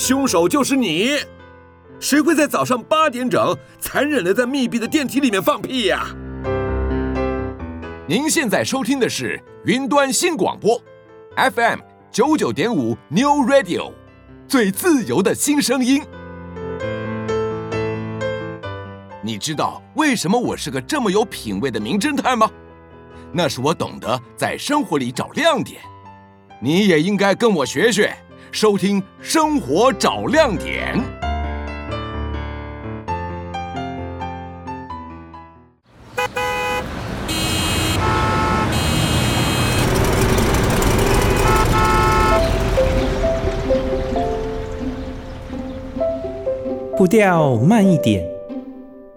凶手就是你！谁会在早上八点整残忍的在密闭的电梯里面放屁呀？您现在收听的是云端新广播，FM 九九点五 New Radio，最自由的新声音。你知道为什么我是个这么有品味的名侦探吗？那是我懂得在生活里找亮点。你也应该跟我学学，收听《生活找亮点》。步调慢一点，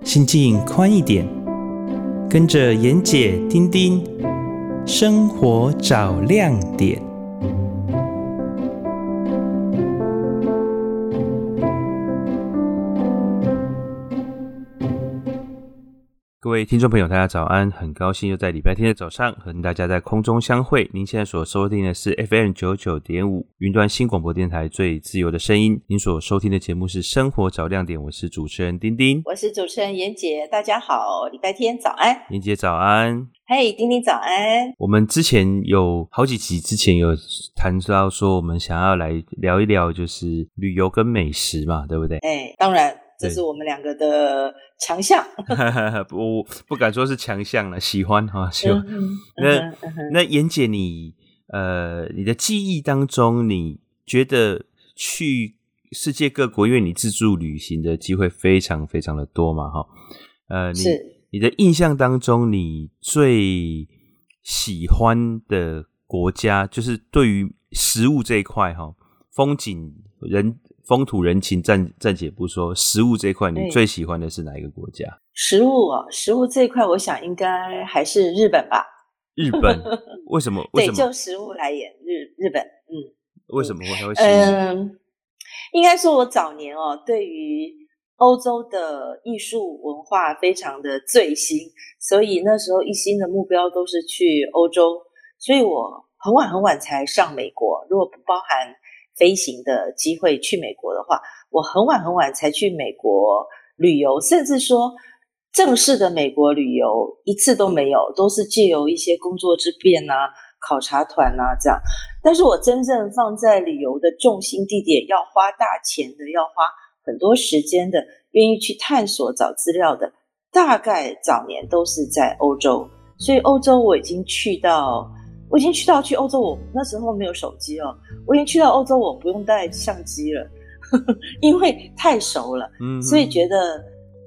心境宽一点，跟着妍姐、丁丁，生活找亮点。各位听众朋友，大家早安！很高兴又在礼拜天的早上和大家在空中相会。您现在所收听的是 FM 九九点五云端新广播电台最自由的声音。您所收听的节目是《生活找亮点》，我是主持人丁丁，我是主持人妍姐。大家好，礼拜天早安，妍姐早安，嘿，hey, 丁丁早安。我们之前有好几集之前有谈到说，我们想要来聊一聊，就是旅游跟美食嘛，对不对？哎当然。这是我们两个的强项，不不敢说是强项了，喜欢哈，喜欢。那那妍姐你，你呃，你的记忆当中，你觉得去世界各国，因为你自助旅行的机会非常非常的多嘛，哈，呃，你是你的印象当中，你最喜欢的国家，就是对于食物这一块哈，风景人。风土人情暂暂且不说，食物这一块你最喜欢的是哪一个国家？食物哦，食物这一块，我想应该还是日本吧。日本？为什么？对，就食物来演，日日本，嗯，为什么我还会喜欢？嗯，应该说，我早年哦，对于欧洲的艺术文化非常的醉心，所以那时候一心的目标都是去欧洲，所以我很晚很晚才上美国，如果不包含。飞行的机会去美国的话，我很晚很晚才去美国旅游，甚至说正式的美国旅游一次都没有，都是借由一些工作之便啊、考察团啊这样。但是我真正放在旅游的重心地点，要花大钱的，要花很多时间的，愿意去探索找资料的，大概早年都是在欧洲。所以欧洲我已经去到。我已经去到去欧洲，我那时候没有手机哦。我已经去到欧洲，我不用带相机了，呵呵，因为太熟了，嗯，所以觉得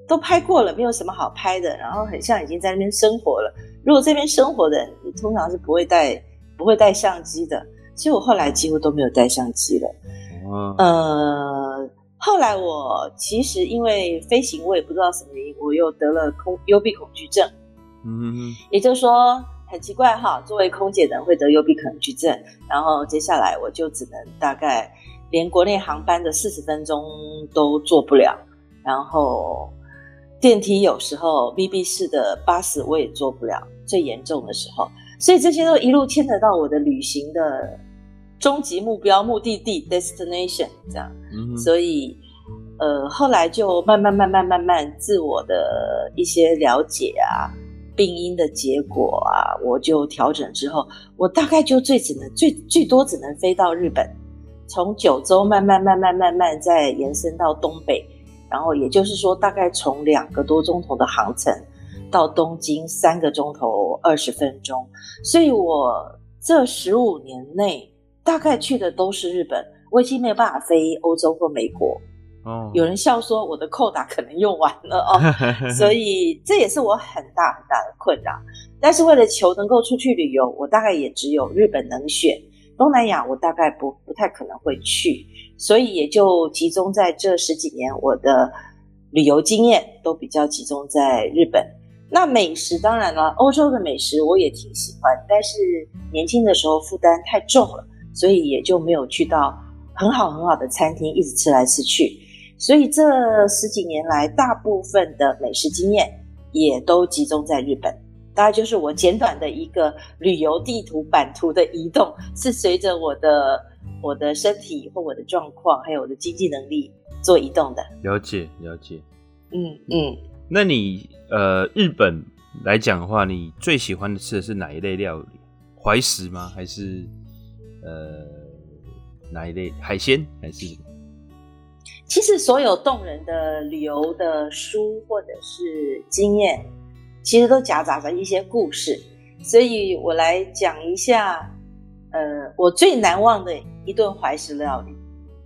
都拍过了，没有什么好拍的。然后很像已经在那边生活了。如果这边生活的人，你通常是不会带不会带相机的。所以我后来几乎都没有带相机了。嗯，呃，后来我其实因为飞行，我也不知道什么原因，我又得了空幽闭恐惧症。嗯，也就是说。很奇怪哈，作为空姐的人会得幽闭恐惧症，然后接下来我就只能大概连国内航班的四十分钟都坐不了，然后电梯有时候 B B 式的巴士我也坐不了，最严重的时候，所以这些都一路牵扯到我的旅行的终极目标目的地 destination 这样，嗯，所以呃后来就慢慢慢慢慢慢自我的一些了解啊。病因的结果啊，我就调整之后，我大概就最只能最最多只能飞到日本，从九州慢慢慢慢慢慢再延伸到东北，然后也就是说，大概从两个多钟头的航程到东京三个钟头二十分钟，所以我这十五年内大概去的都是日本，我已经没有办法飞欧洲或美国。有人笑说我的扣打可能用完了哦，所以这也是我很大很大的困扰。但是为了求能够出去旅游，我大概也只有日本能选，东南亚我大概不不太可能会去，所以也就集中在这十几年，我的旅游经验都比较集中在日本。那美食当然了，欧洲的美食我也挺喜欢，但是年轻的时候负担太重了，所以也就没有去到很好很好的餐厅，一直吃来吃去。所以这十几年来，大部分的美食经验也都集中在日本。大概就是我简短的一个旅游地图版图的移动，是随着我的我的身体或我的状况，还有我的经济能力做移动的。了解，了解。嗯嗯。那你呃，日本来讲的话，你最喜欢的吃的是哪一类料理？怀石吗？还是呃哪一类海鲜？还是？其实所有动人的旅游的书或者是经验，其实都夹杂着一些故事。所以我来讲一下，呃，我最难忘的一顿怀石料理。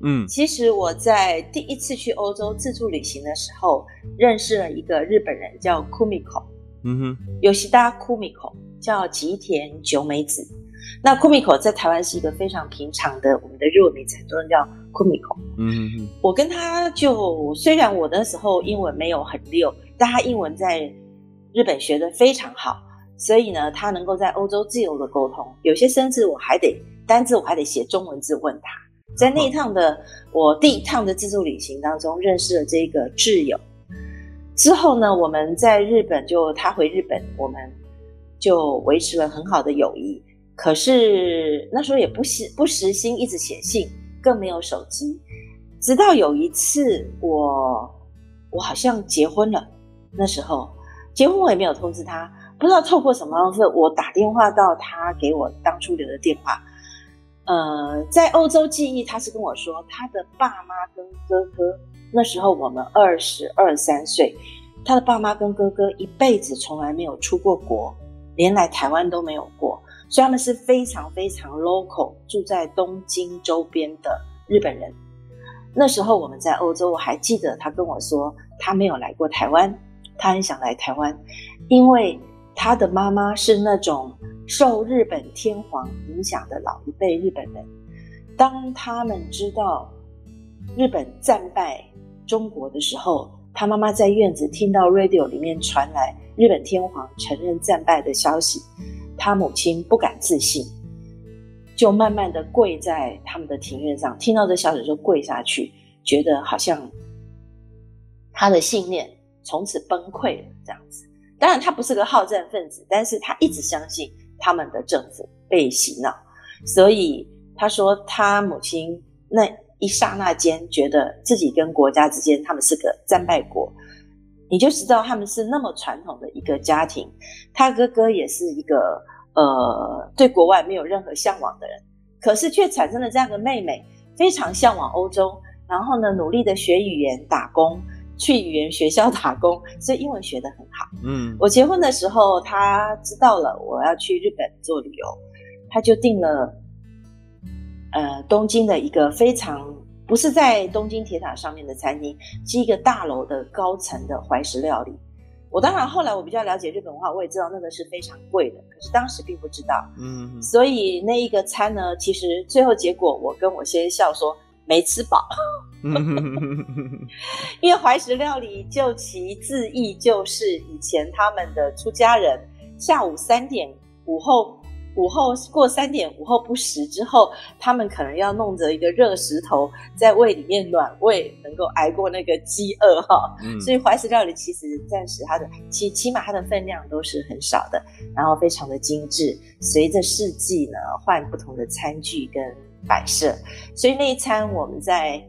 嗯，其实我在第一次去欧洲自助旅行的时候，认识了一个日本人，叫 Kumiko。嗯哼，有西达 Kumiko 叫吉田久美子。那 Kumiko 在台湾是一个非常平常的，我们的日文名字很多人叫 Kumiko。嗯嗯，我跟他就虽然我那时候英文没有很溜，但他英文在日本学的非常好，所以呢，他能够在欧洲自由的沟通。有些生字我还得单字我还得写中文字问他。在那一趟的我第一趟的自助旅行当中，认识了这个挚友。之后呢，我们在日本就他回日本，我们就维持了很好的友谊。可是那时候也不时不时心一直写信，更没有手机。直到有一次我我好像结婚了，那时候结婚我也没有通知他，不知道透过什么方式，我打电话到他给我当初留的电话。呃，在欧洲记忆，他是跟我说他的爸妈跟哥哥。那时候我们二十二三岁，他的爸妈跟哥哥一辈子从来没有出过国，连来台湾都没有过，所以他们是非常非常 local，住在东京周边的日本人。那时候我们在欧洲，我还记得他跟我说，他没有来过台湾，他很想来台湾，因为他的妈妈是那种受日本天皇影响的老一辈日本人，当他们知道日本战败。中国的时候，他妈妈在院子听到 radio 里面传来日本天皇承认战败的消息，他母亲不敢置信，就慢慢的跪在他们的庭院上，听到这消息就跪下去，觉得好像他的信念从此崩溃了这样子。当然，他不是个好战分子，但是他一直相信他们的政府被洗脑，所以他说他母亲那。一刹那间，觉得自己跟国家之间，他们是个战败国，你就知道他们是那么传统的一个家庭。他哥哥也是一个呃，对国外没有任何向往的人，可是却产生了这样的妹妹，非常向往欧洲，然后呢，努力的学语言、打工，去语言学校打工，所以英文学得很好。嗯，我结婚的时候，他知道了我要去日本做旅游，他就订了。呃，东京的一个非常不是在东京铁塔上面的餐厅，是一个大楼的高层的怀石料理。我当然后来我比较了解日本文化，我也知道那个是非常贵的，可是当时并不知道。嗯，所以那一个餐呢，其实最后结果我跟我先生笑说没吃饱，因为怀石料理就其字义就是以前他们的出家人下午三点午后。午后过三点，午后不食之后，他们可能要弄着一个热石头在胃里面暖胃，能够挨过那个饥饿哈。嗯、所以怀石料理其实暂时它的起起码它的分量都是很少的，然后非常的精致。随着四季呢，换不同的餐具跟摆设，所以那一餐我们在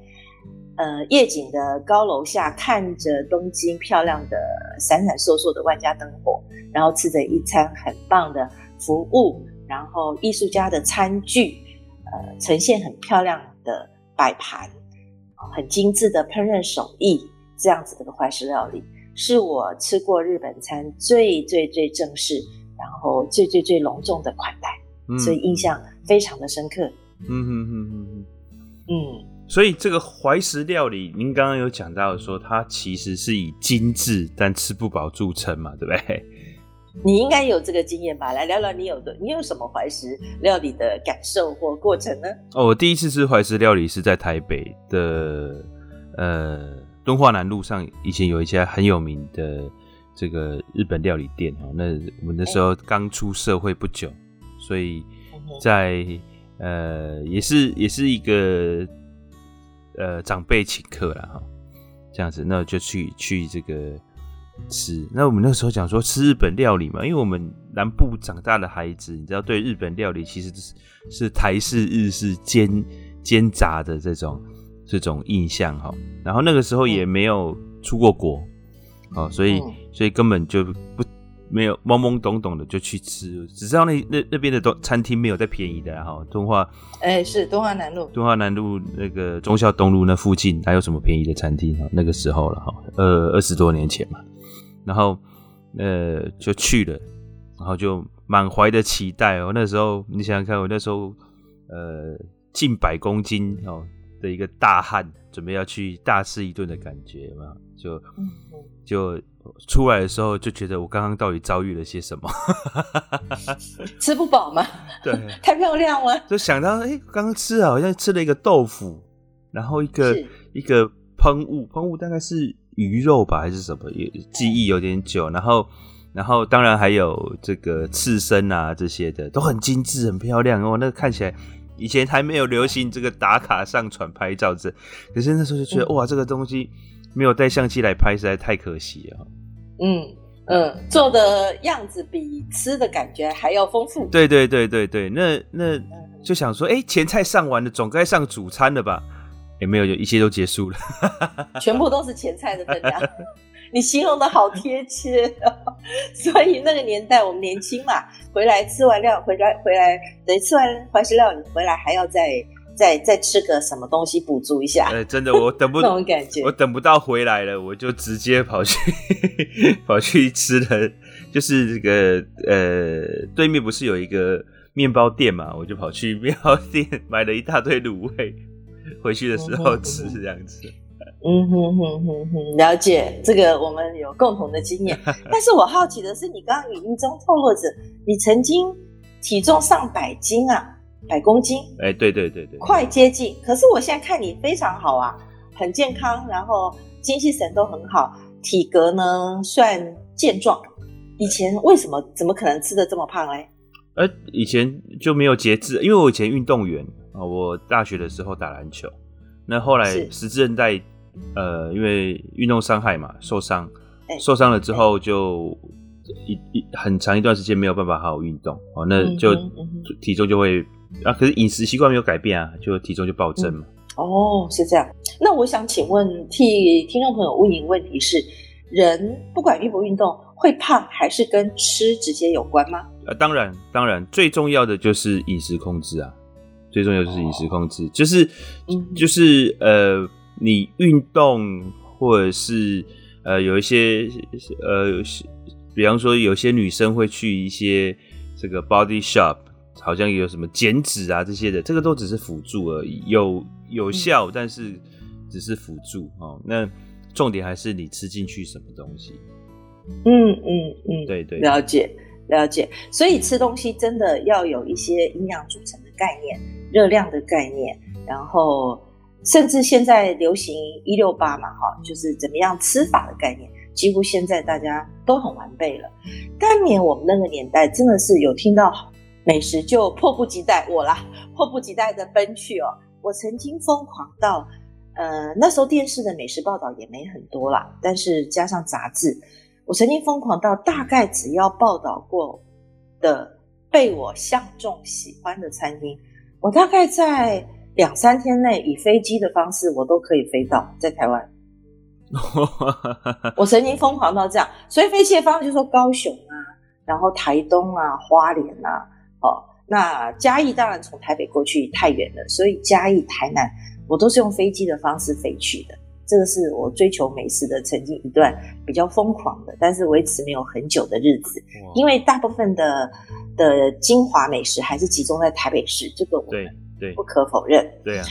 呃夜景的高楼下看着东京漂亮的闪闪烁烁的万家灯火，然后吃着一餐很棒的服务。然后艺术家的餐具，呃，呈现很漂亮的摆盘，很精致的烹饪手艺，这样子的怀石料理，是我吃过日本餐最最最正式，然后最最最隆重的款待，嗯、所以印象非常的深刻。嗯嗯嗯嗯嗯，嗯，所以这个怀石料理，您刚刚有讲到说，它其实是以精致但吃不饱著称嘛，对不对？你应该有这个经验吧？来聊聊你有的，你有什么怀石料理的感受或过程呢？哦，我第一次吃怀石料理是在台北的呃敦化南路上，以前有一家很有名的这个日本料理店哈。那我们那时候刚出社会不久，所以在呃也是也是一个呃长辈请客了哈，这样子，那我就去去这个。吃，那我们那时候讲说吃日本料理嘛，因为我们南部长大的孩子，你知道，对日本料理其实是是台式、日式煎煎炸的这种这种印象哈。然后那个时候也没有出过国，哦，所以所以根本就不。没有懵懵懂懂的就去吃，只知道那那那边的东餐厅没有再便宜的哈。敦化，哎，是东华南路，东华南路那个忠孝东路那附近还有什么便宜的餐厅哈？那个时候了哈，呃，二十多年前嘛，然后呃就去了，然后就满怀的期待哦。那时候你想想看，我那时候呃近百公斤哦的一个大汉，准备要去大吃一顿的感觉嘛，就就。出来的时候就觉得我刚刚到底遭遇了些什么？吃不饱吗？对，太漂亮了。就想到，哎、欸，刚刚吃啊，好像吃了一个豆腐，然后一个一个喷雾，喷雾大概是鱼肉吧，还是什么？也记忆有点久。然后，然后当然还有这个刺身啊，这些的都很精致、很漂亮哦。那个看起来以前还没有流行这个打卡上传拍照这，可是那时候就觉得、嗯、哇，这个东西。没有带相机来拍，实在太可惜了。嗯嗯，做的样子比吃的感觉还要丰富。对对对对对，那那就想说，哎，前菜上完了，总该上主餐了吧？也没有，就一切都结束了，全部都是前菜的分量。你形容的好贴切哦，所以那个年代我们年轻嘛，回来吃完料，回来回来等于吃完怀石料理回来还要再。再再吃个什么东西补足一下？呃，真的，我等不，那种感觉，我等不到回来了，我就直接跑去跑去吃了，就是这个呃，对面不是有一个面包店嘛，我就跑去面包店买了一大堆卤味，回去的时候吃这样子。嗯哼哼哼哼，了解这个，我们有共同的经验。但是我好奇的是，你刚刚语音中透露着你曾经体重上百斤啊？百公斤，哎、欸，对对对对，快接近。可是我现在看你非常好啊，很健康，然后精气神都很好，体格呢算健壮。以前为什么怎么可能吃得这么胖嘞？呃，以前就没有节制，因为我以前运动员啊，我大学的时候打篮球，那后来十字韧带，呃，因为运动伤害嘛，受伤，欸、受伤了之后就一一很长一段时间没有办法好好运动哦，那就体重就会。啊，可是饮食习惯没有改变啊，就体重就暴增嘛。嗯。哦，是这样。那我想请问，替听众朋友问一个问题是：人不管运不运动，会胖还是跟吃直接有关吗？啊，当然，当然，最重要的就是饮食控制啊。最重要就是饮食控制，哦、就是，嗯、就是呃，你运动或者是呃，有一些呃，比方说有些女生会去一些这个 body shop。好像有什么减脂啊这些的，这个都只是辅助而已，有有效，但是只是辅助哦。那重点还是你吃进去什么东西。嗯嗯嗯，对对，了解了解。所以吃东西真的要有一些营养组成的概念、热量的概念，然后甚至现在流行一六八嘛，哈，就是怎么样吃法的概念，几乎现在大家都很完备了。当年我们那个年代真的是有听到。美食就迫不及待我啦，迫不及待的奔去哦。我曾经疯狂到，呃，那时候电视的美食报道也没很多啦，但是加上杂志，我曾经疯狂到大概只要报道过的被我相中喜欢的餐厅，我大概在两三天内以飞机的方式，我都可以飞到在台湾。我曾经疯狂到这样，所以飞机的方式就是说高雄啊，然后台东啊，花莲啊。哦，那嘉义当然从台北过去太远了，所以嘉义、台南我都是用飞机的方式飞去的。这个是我追求美食的曾经一段比较疯狂的，但是维持没有很久的日子，因为大部分的的精华美食还是集中在台北市，这个我们对不可否认。对啊，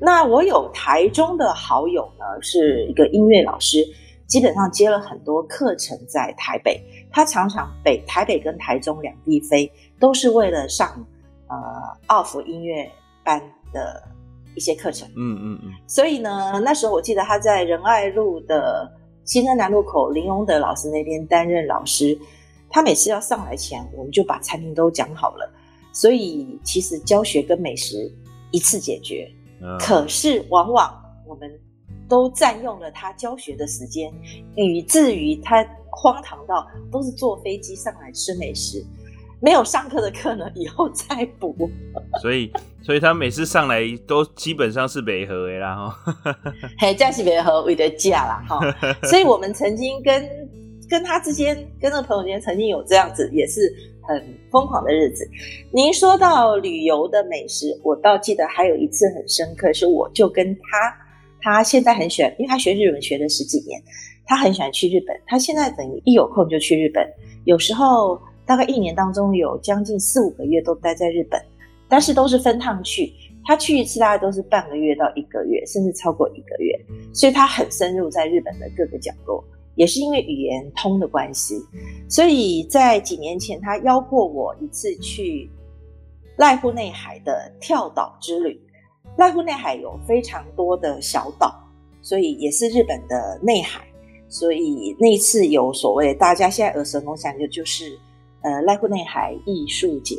那我有台中的好友呢，是一个音乐老师，基本上接了很多课程在台北，他常常北台北跟台中两地飞。都是为了上呃奥福音乐班的一些课程，嗯嗯嗯。所以呢，那时候我记得他在仁爱路的新生南路口林荣德老师那边担任老师。他每次要上来前，我们就把餐厅都讲好了。所以其实教学跟美食一次解决，嗯、可是往往我们都占用了他教学的时间，以至于他荒唐到都是坐飞机上来吃美食。没有上课的课呢，以后再补。所以，所以他每次上来都基本上是北河的啦哈。嘿，这是没合为的假啦哈。所以我们曾经跟跟他之间，跟那个朋友之间，曾经有这样子，也是很疯狂的日子。您说到旅游的美食，我倒记得还有一次很深刻，是我就跟他，他现在很喜欢，因为他学日文学了十几年，他很喜欢去日本。他现在等于一有空就去日本，有时候大概一年当中有将近四五个月都待在日本，但是都是分趟去。他去一次大概都是半个月到一个月，甚至超过一个月，所以他很深入在日本的各个角落。也是因为语言通的关系，所以在几年前，他邀过我一次去濑户内海的跳岛之旅。濑户内海有非常多的小岛，所以也是日本的内海。所以那一次有所谓大家现在耳熟能详的，就是呃濑户内海艺术节。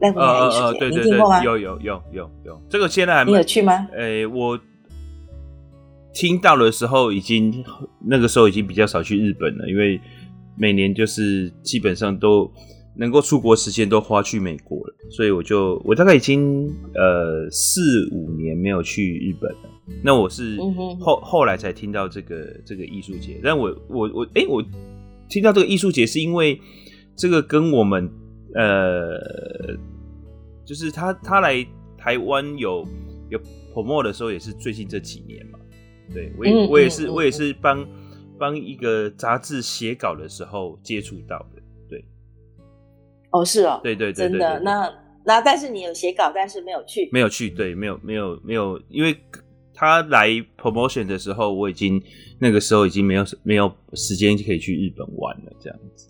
濑户内海艺术节，你听过吗？有有有有有，这个现在还没你有去吗？呃，我。听到的时候，已经那个时候已经比较少去日本了，因为每年就是基本上都能够出国时间都花去美国了，所以我就我大概已经呃四五年没有去日本了。那我是后后来才听到这个这个艺术节，但我我我哎、欸，我听到这个艺术节是因为这个跟我们呃，就是他他来台湾有有 promote 的时候，也是最近这几年嘛。对，我也我也是我也是帮帮一个杂志写稿的时候接触到的，对。哦，是哦，对对对，真的。那那但是你有写稿，但是没有去，没有去，对，没有没有没有，因为他来 promotion 的时候，我已经那个时候已经没有没有时间可以去日本玩了，这样子。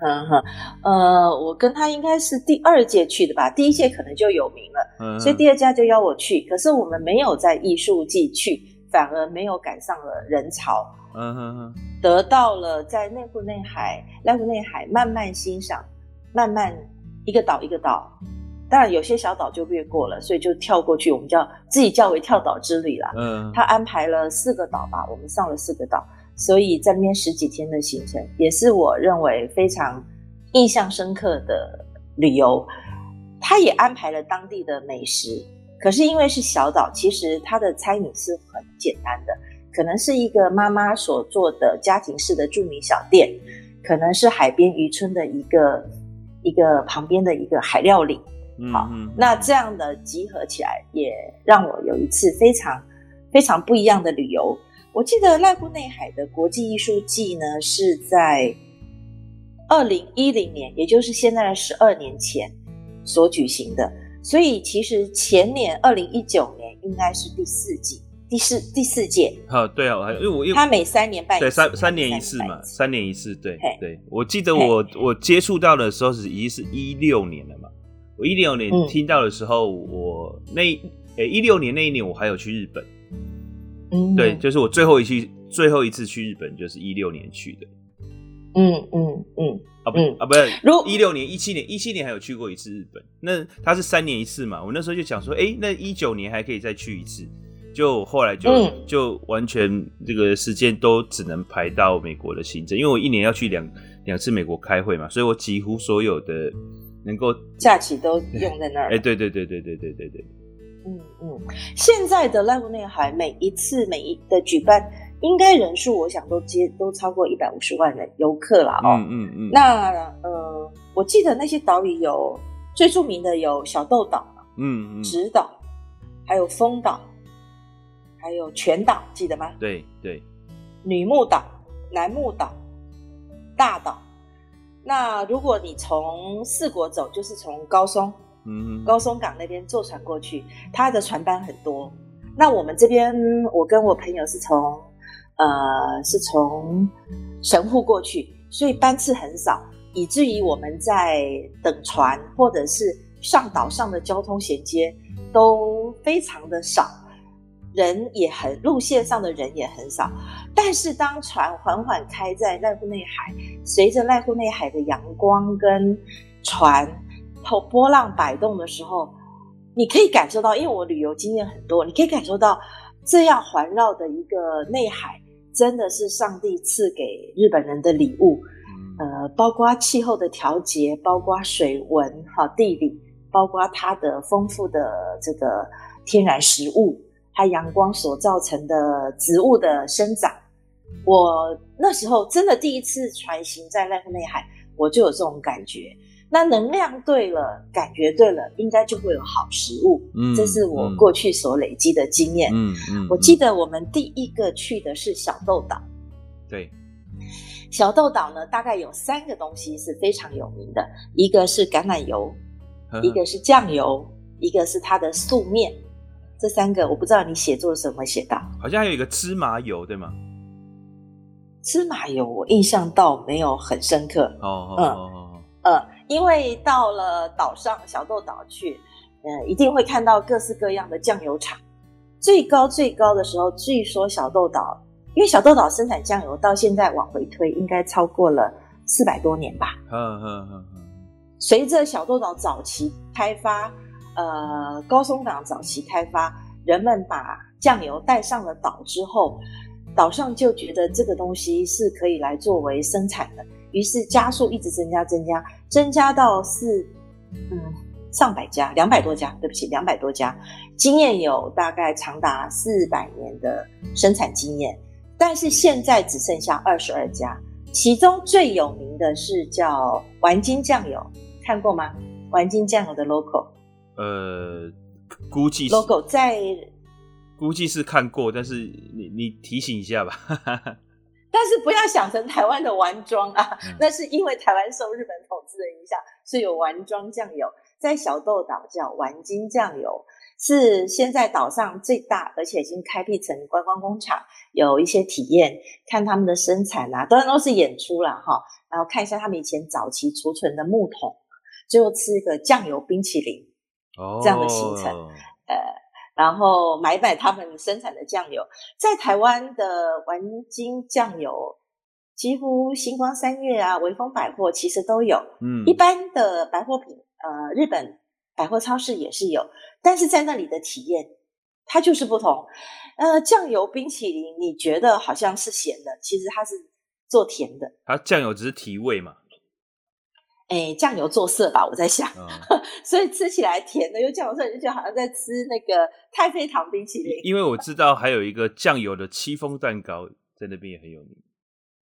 嗯哼，呃，我跟他应该是第二届去的吧，第一届可能就有名了，嗯、所以第二届就邀我去，可是我们没有在艺术季去。反而没有赶上了人潮，嗯哼哼，得到了在内湖内海、濑户内海慢慢欣赏，慢慢一个岛一个岛，当然有些小岛就略过了，所以就跳过去，我们叫自己叫为跳岛之旅啦。嗯，他安排了四个岛吧，我们上了四个岛，所以在那边十几天的行程，也是我认为非常印象深刻的旅游。他也安排了当地的美食。可是因为是小岛，其实他的餐饮是很简单的，可能是一个妈妈所做的家庭式的著名小店，可能是海边渔村的一个一个旁边的一个海料理。好，那这样的集合起来，也让我有一次非常非常不一样的旅游。我记得濑户内海的国际艺术季呢，是在二零一零年，也就是现在的十二年前所举行的。所以其实前年二零一九年应该是第四季，第四第四届。好，对啊，因为我因为他每三年办，对三三年一次嘛，三年一次，对对。我记得我我接触到的时候是已经是一六年了嘛，我一六年听到的时候，嗯、我那诶一六年那一年我还有去日本，嗯，对，就是我最后一次最后一次去日本就是一六年去的，嗯嗯嗯。啊不、嗯、啊不是，一六年、一七年、一七年还有去过一次日本。那他是三年一次嘛？我那时候就想说，哎、欸，那一九年还可以再去一次。就后来就、嗯、就完全这个时间都只能排到美国的行程，因为我一年要去两两次美国开会嘛，所以我几乎所有的能够假期都用在那儿。哎、欸，对对对对对对对对。嗯嗯，现在的濑户内海每一次每一的举办。应该人数，我想都接都超过一百五十万人游客了哦。嗯嗯嗯。那呃，我记得那些岛屿有最著名的有小豆岛，嗯嗯，直岛，还有丰岛，还有全岛，记得吗？对对。女木岛、男木岛、大岛。那如果你从四国走，就是从高松，嗯，高松港那边坐船过去，它的船班很多。那我们这边，我跟我朋友是从。呃，是从神户过去，所以班次很少，以至于我们在等船或者是上岛上的交通衔接都非常的少，人也很路线上的人也很少。但是当船缓缓开在濑户内海，随着濑户内海的阳光跟船头波浪摆动的时候，你可以感受到，因为我旅游经验很多，你可以感受到这样环绕的一个内海。真的是上帝赐给日本人的礼物，呃，包括气候的调节，包括水文哈、地理，包括它的丰富的这个天然食物，它阳光所造成的植物的生长。我那时候真的第一次船行在濑户内海，我就有这种感觉。那能量对了，感觉对了，应该就会有好食物。嗯，这是我过去所累积的经验。嗯嗯，我记得我们第一个去的是小豆岛。对，小豆岛呢，大概有三个东西是非常有名的，一个是橄榄油，呵呵一个是酱油，一个是它的素面。这三个我不知道你写作的时候有没有写到？好像还有一个芝麻油，对吗？芝麻油我印象倒没有很深刻。哦，嗯嗯，因为到了岛上小豆岛去，嗯，一定会看到各式各样的酱油厂。最高最高的时候，据说小豆岛，因为小豆岛生产酱油到现在往回推，应该超过了四百多年吧。嗯嗯嗯嗯。随着小豆岛早期开发，呃，高松港早期开发，人们把酱油带上了岛之后。岛上就觉得这个东西是可以来作为生产的，于是加速一直增加，增加，增加到四，嗯，上百家，两百多家，对不起，两百多家，经验有大概长达四百年的生产经验，但是现在只剩下二十二家，其中最有名的是叫丸金酱油，看过吗？丸金酱油的 logo，呃，估计 logo 在。估计是看过，但是你你提醒一下吧。但是不要想成台湾的丸庄啊，嗯、那是因为台湾受日本统治的影响，是有丸庄酱油，在小豆岛叫丸金酱油，是现在岛上最大，而且已经开辟成观光工厂，有一些体验，看他们的生产啊，当然都是演出啦哈，然后看一下他们以前早期储存的木桶，最后吃一个酱油冰淇淋，哦，这样的行程，呃。然后买买他们生产的酱油，在台湾的丸金酱油，几乎星光三月啊、微风百货其实都有。嗯，一般的百货品，呃，日本百货超市也是有，但是在那里的体验，它就是不同。呃，酱油冰淇淋，你觉得好像是咸的，其实它是做甜的。它酱油只是提味嘛。哎，酱油做色吧，我在想，嗯、所以吃起来甜的，又酱油色，就好像在吃那个太妃糖冰淇淋。因为我知道还有一个酱油的戚风蛋糕，在那边也很有名。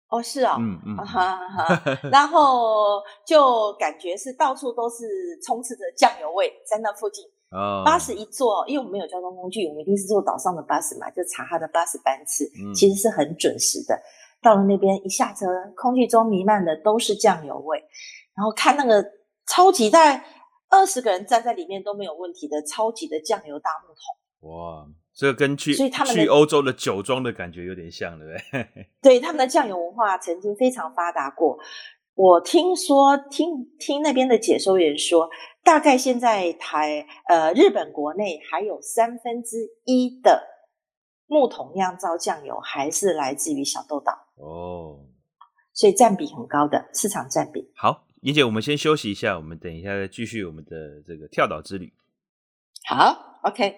哦，是哦，嗯嗯，然后就感觉是到处都是充斥着酱油味，在那附近。哦，巴士一坐，因为我们没有交通工具，我们一定是坐岛上的巴士嘛，就查他的巴士班次，嗯、其实是很准时的。到了那边一下车，空气中弥漫的都是酱油味。然后看那个超级大概二十个人站在里面都没有问题的超级的酱油大木桶，哇，这个跟去所以他们去欧洲的酒庄的感觉有点像，对不对？对，他们的酱油文化曾经非常发达过。我听说听听那边的解说员说，大概现在台呃日本国内还有三分之一的木桶酿造酱油还是来自于小豆岛哦，所以占比很高的市场占比。好。妍姐，我们先休息一下，我们等一下再继续我们的这个跳岛之旅。好，OK。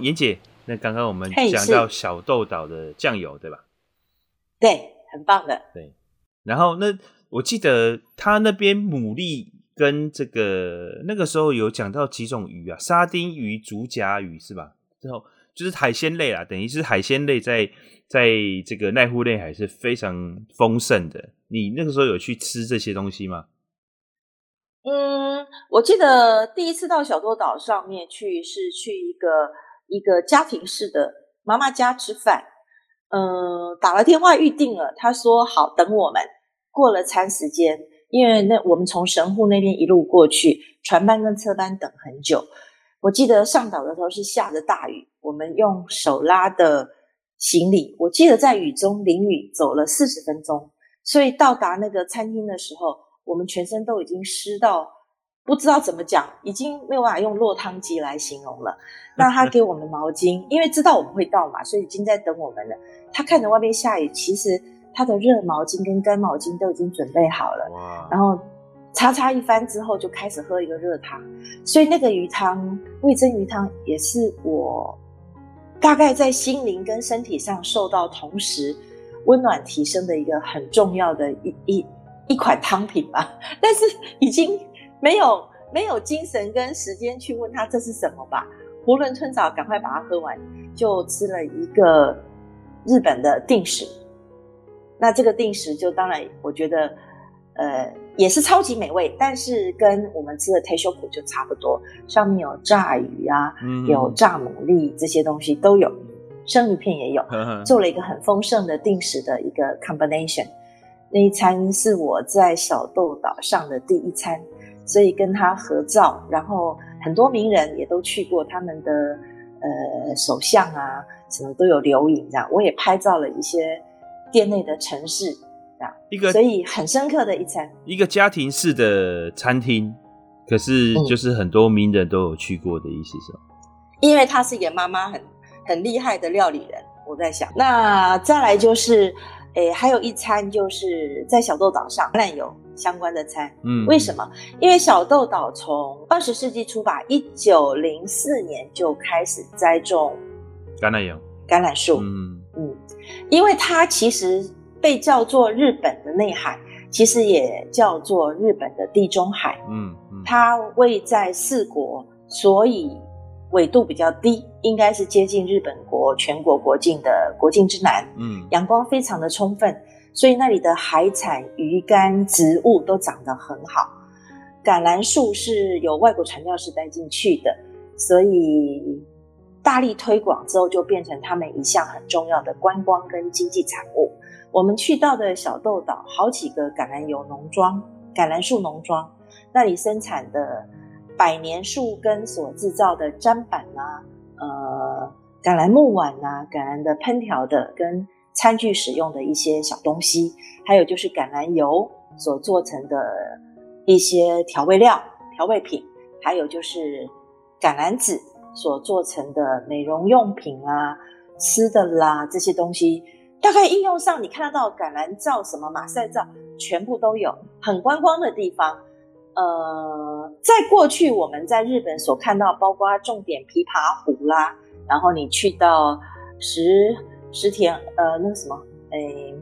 好，妍姐，那刚刚我们讲到小豆岛的酱油，对吧？对，很棒的。对，然后那我记得他那边牡蛎跟这个那个时候有讲到几种鱼啊，沙丁鱼、竹荚鱼是吧？之后就是海鲜类啦，等于是海鲜类在在这个奈户内海是非常丰盛的。你那个时候有去吃这些东西吗？嗯，我记得第一次到小豆岛上面去是去一个。一个家庭式的妈妈家吃饭，嗯，打了电话预定了，他说好等我们。过了餐时间，因为那我们从神户那边一路过去，船班跟车班等很久。我记得上岛的时候是下着大雨，我们用手拉的行李，我记得在雨中淋雨走了四十分钟，所以到达那个餐厅的时候，我们全身都已经湿到。不知道怎么讲，已经没有办法用落汤鸡来形容了。那他给我们毛巾，因为知道我们会到嘛，所以已经在等我们了。他看着外面下雨，其实他的热毛巾跟干毛巾都已经准备好了。然后擦擦一番之后，就开始喝一个热汤。所以那个鱼汤，味增鱼汤，也是我大概在心灵跟身体上受到同时温暖提升的一个很重要的一一一款汤品吧。但是已经。没有没有精神跟时间去问他这是什么吧，囫囵吞枣，赶快把它喝完，就吃了一个日本的定食。那这个定食就当然我觉得，呃，也是超级美味，但是跟我们吃的 teishoku 就差不多，上面有炸鱼啊，嗯、有炸牡蛎这些东西都有，生鱼片也有，呵呵做了一个很丰盛的定食的一个 combination。那一餐是我在小豆岛上的第一餐。所以跟他合照，然后很多名人也都去过，他们的呃首相啊，什么都有留影这样。我也拍照了一些店内的城市，这样一个，所以很深刻的一餐。一个家庭式的餐厅，可是就是很多名人都有去过的意思是吗？因为他是一个妈妈很很厉害的料理人，我在想，那再来就是，诶，还有一餐就是在小豆岛上橄榄油相关的餐。嗯，为什么？因为小豆岛从二十世纪初吧，一九零四年就开始栽种橄榄油、橄榄树。嗯嗯，因为它其实被叫做日本的内海，其实也叫做日本的地中海。嗯嗯，它位在四国，所以。纬度比较低，应该是接近日本国全国国境的国境之南。嗯，阳光非常的充分，所以那里的海产、鱼干、植物都长得很好。橄榄树是由外国传教士带进去的，所以大力推广之后，就变成他们一项很重要的观光跟经济产物。我们去到的小豆岛，好几个橄榄油农庄、橄榄树农庄，那里生产的。百年树根所制造的砧板啊，呃，橄榄木碗啊，橄榄的烹调的跟餐具使用的一些小东西，还有就是橄榄油所做成的一些调味料、调味品，还有就是橄榄籽所做成的美容用品啊、吃的啦这些东西，大概应用上你看得到橄榄皂、什么马赛皂，全部都有，很观光的地方。呃，在过去我们在日本所看到，包括重点琵琶湖啦，然后你去到石石田，呃，那个什么，诶，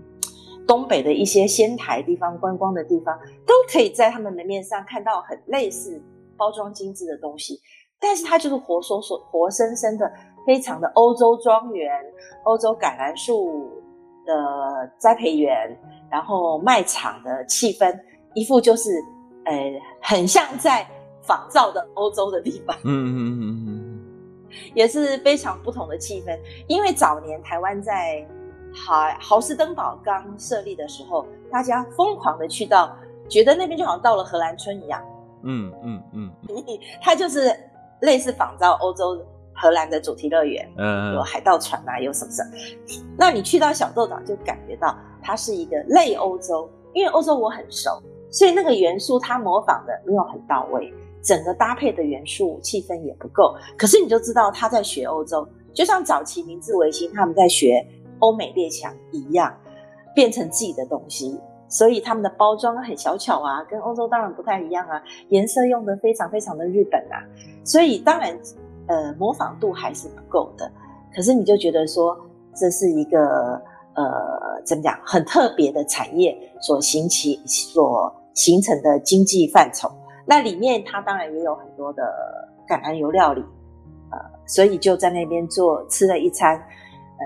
东北的一些仙台地方观光的地方，都可以在他们门面上看到很类似包装精致的东西，但是它就是活生生、活生生的，非常的欧洲庄园、欧洲橄榄树的栽培园，然后卖场的气氛，一副就是。呃，很像在仿造的欧洲的地方，嗯嗯嗯嗯，也是非常不同的气氛。因为早年台湾在豪豪斯登堡刚设立的时候，大家疯狂的去到，觉得那边就好像到了荷兰村一样，嗯嗯嗯，它就是类似仿造欧洲荷兰的主题乐园，嗯，有海盗船啊，有什么什么。那你去到小豆岛，就感觉到它是一个类欧洲，因为欧洲我很熟。所以那个元素它模仿的没有很到位，整个搭配的元素气氛也不够。可是你就知道他在学欧洲，就像早期明治维新他们在学欧美列强一样，变成自己的东西。所以他们的包装很小巧啊，跟欧洲当然不太一样啊，颜色用的非常非常的日本啊。所以当然，呃，模仿度还是不够的。可是你就觉得说这是一个呃，怎么讲，很特别的产业所兴起所。形成的经济范畴，那里面它当然也有很多的橄榄油料理，呃，所以就在那边做吃了一餐，呃，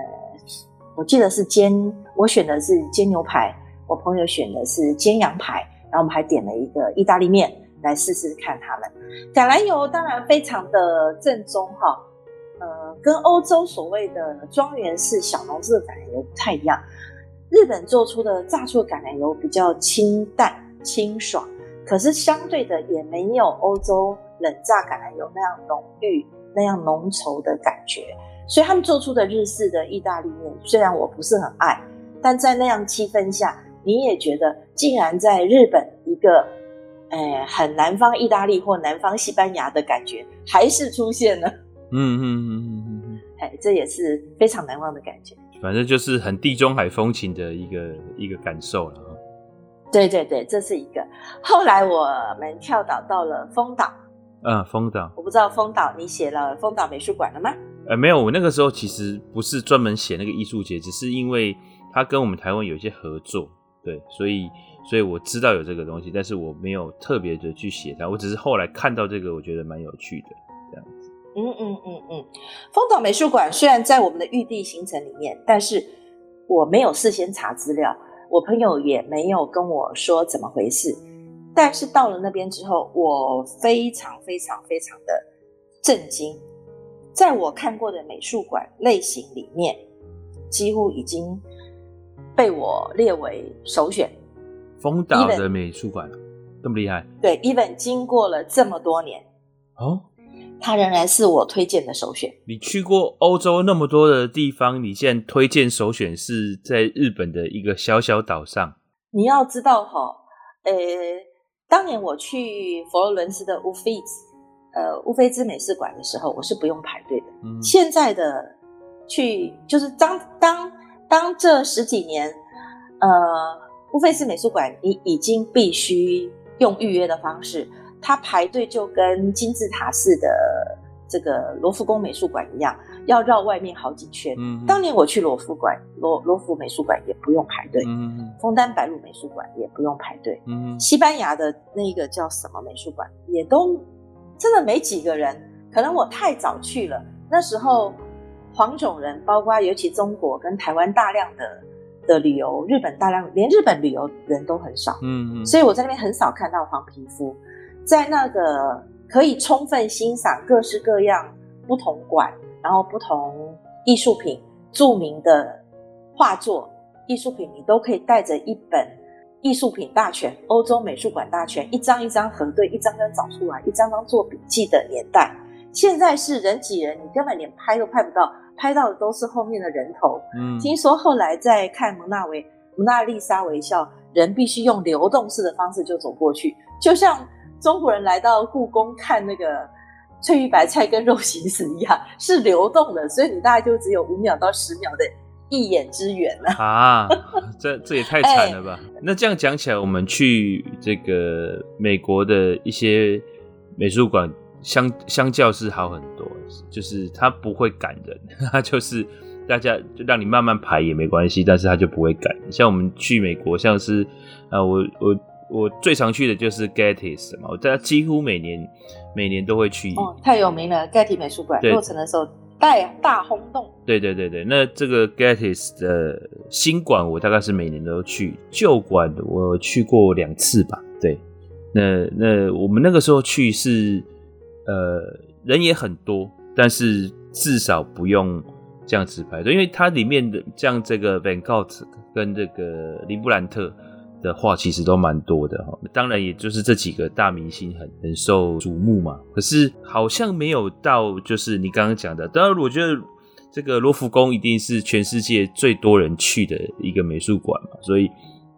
我记得是煎，我选的是煎牛排，我朋友选的是煎羊排，然后我们还点了一个意大利面来试试看他们。橄榄油当然非常的正宗哈，呃，跟欧洲所谓的庄园式小农式的橄榄油不太一样，日本做出的榨出的橄榄油比较清淡。清爽，可是相对的也没有欧洲冷榨橄榄油那样浓郁、那样浓稠的感觉。所以他们做出的日式的意大利面，虽然我不是很爱，但在那样气氛下，你也觉得竟然在日本一个，哎，很南方意大利或南方西班牙的感觉还是出现了。嗯嗯嗯嗯嗯嗯，哎，这也是非常难忘的感觉。反正就是很地中海风情的一个一个感受了。对对对，这是一个。后来我们跳岛到了丰岛，嗯，丰岛。我不知道丰岛你写了丰岛美术馆了吗？呃，没有，我那个时候其实不是专门写那个艺术节，只是因为它跟我们台湾有一些合作，对，所以所以我知道有这个东西，但是我没有特别的去写它，我只是后来看到这个，我觉得蛮有趣的这样子。嗯嗯嗯嗯，丰岛美术馆虽然在我们的预定行程里面，但是我没有事先查资料。我朋友也没有跟我说怎么回事，但是到了那边之后，我非常非常非常的震惊。在我看过的美术馆类型里面，几乎已经被我列为首选。丰岛的美术馆这么厉害？对，even 经过了这么多年，哦。它仍然是我推荐的首选。你去过欧洲那么多的地方，你现在推荐首选是在日本的一个小小岛上。你要知道哈，呃，当年我去佛罗伦斯的乌菲兹，呃，乌菲兹美术馆的时候，我是不用排队的。嗯。现在的去，就是当当当这十几年，呃，乌菲兹美术馆你已经必须用预约的方式，它排队就跟金字塔式的这个罗浮宫美术馆一样。要绕外面好几圈。嗯，当年我去罗浮馆、罗罗浮美术馆也不用排队。嗯，枫丹白露美术馆也不用排队。嗯，西班牙的那个叫什么美术馆也都真的没几个人。可能我太早去了，那时候黄种人，包括尤其中国跟台湾大量的的旅游，日本大量连日本旅游人都很少。嗯嗯，所以我在那边很少看到黄皮肤，在那个可以充分欣赏各式各样不同馆。然后不同艺术品、著名的画作、艺术品，你都可以带着一本艺术品大全、欧洲美术馆大全，一张一张核对，一张张找出来，一张张做笔记的年代。现在是人挤人，你根本连拍都拍不到，拍到的都是后面的人头。嗯，听说后来在看蒙娜维蒙娜丽莎微笑，人必须用流动式的方式就走过去，就像中国人来到故宫看那个。翠玉白菜跟肉形石一样，是流动的，所以你大概就只有五秒到十秒的一眼之缘了啊！这这也太惨了吧？欸、那这样讲起来，我们去这个美国的一些美术馆，相相较是好很多，就是它不会赶人，它就是大家就让你慢慢排也没关系，但是它就不会赶。像我们去美国，像是啊，我我。我最常去的就是 Getty 嘛，我在几乎每年每年都会去。哦，太有名了，Getty 美术馆落成的时候大大轰动。对对对对，那这个 Getty 的新馆我大概是每年都去，旧馆我去过两次吧。对，那那我们那个时候去是呃人也很多，但是至少不用这样子排队，因为它里面的像这个 Van Gogh 跟这个林布兰特。的话其实都蛮多的哈，当然也就是这几个大明星很很受瞩目嘛。可是好像没有到，就是你刚刚讲的。当然，我觉得这个罗浮宫一定是全世界最多人去的一个美术馆嘛，所以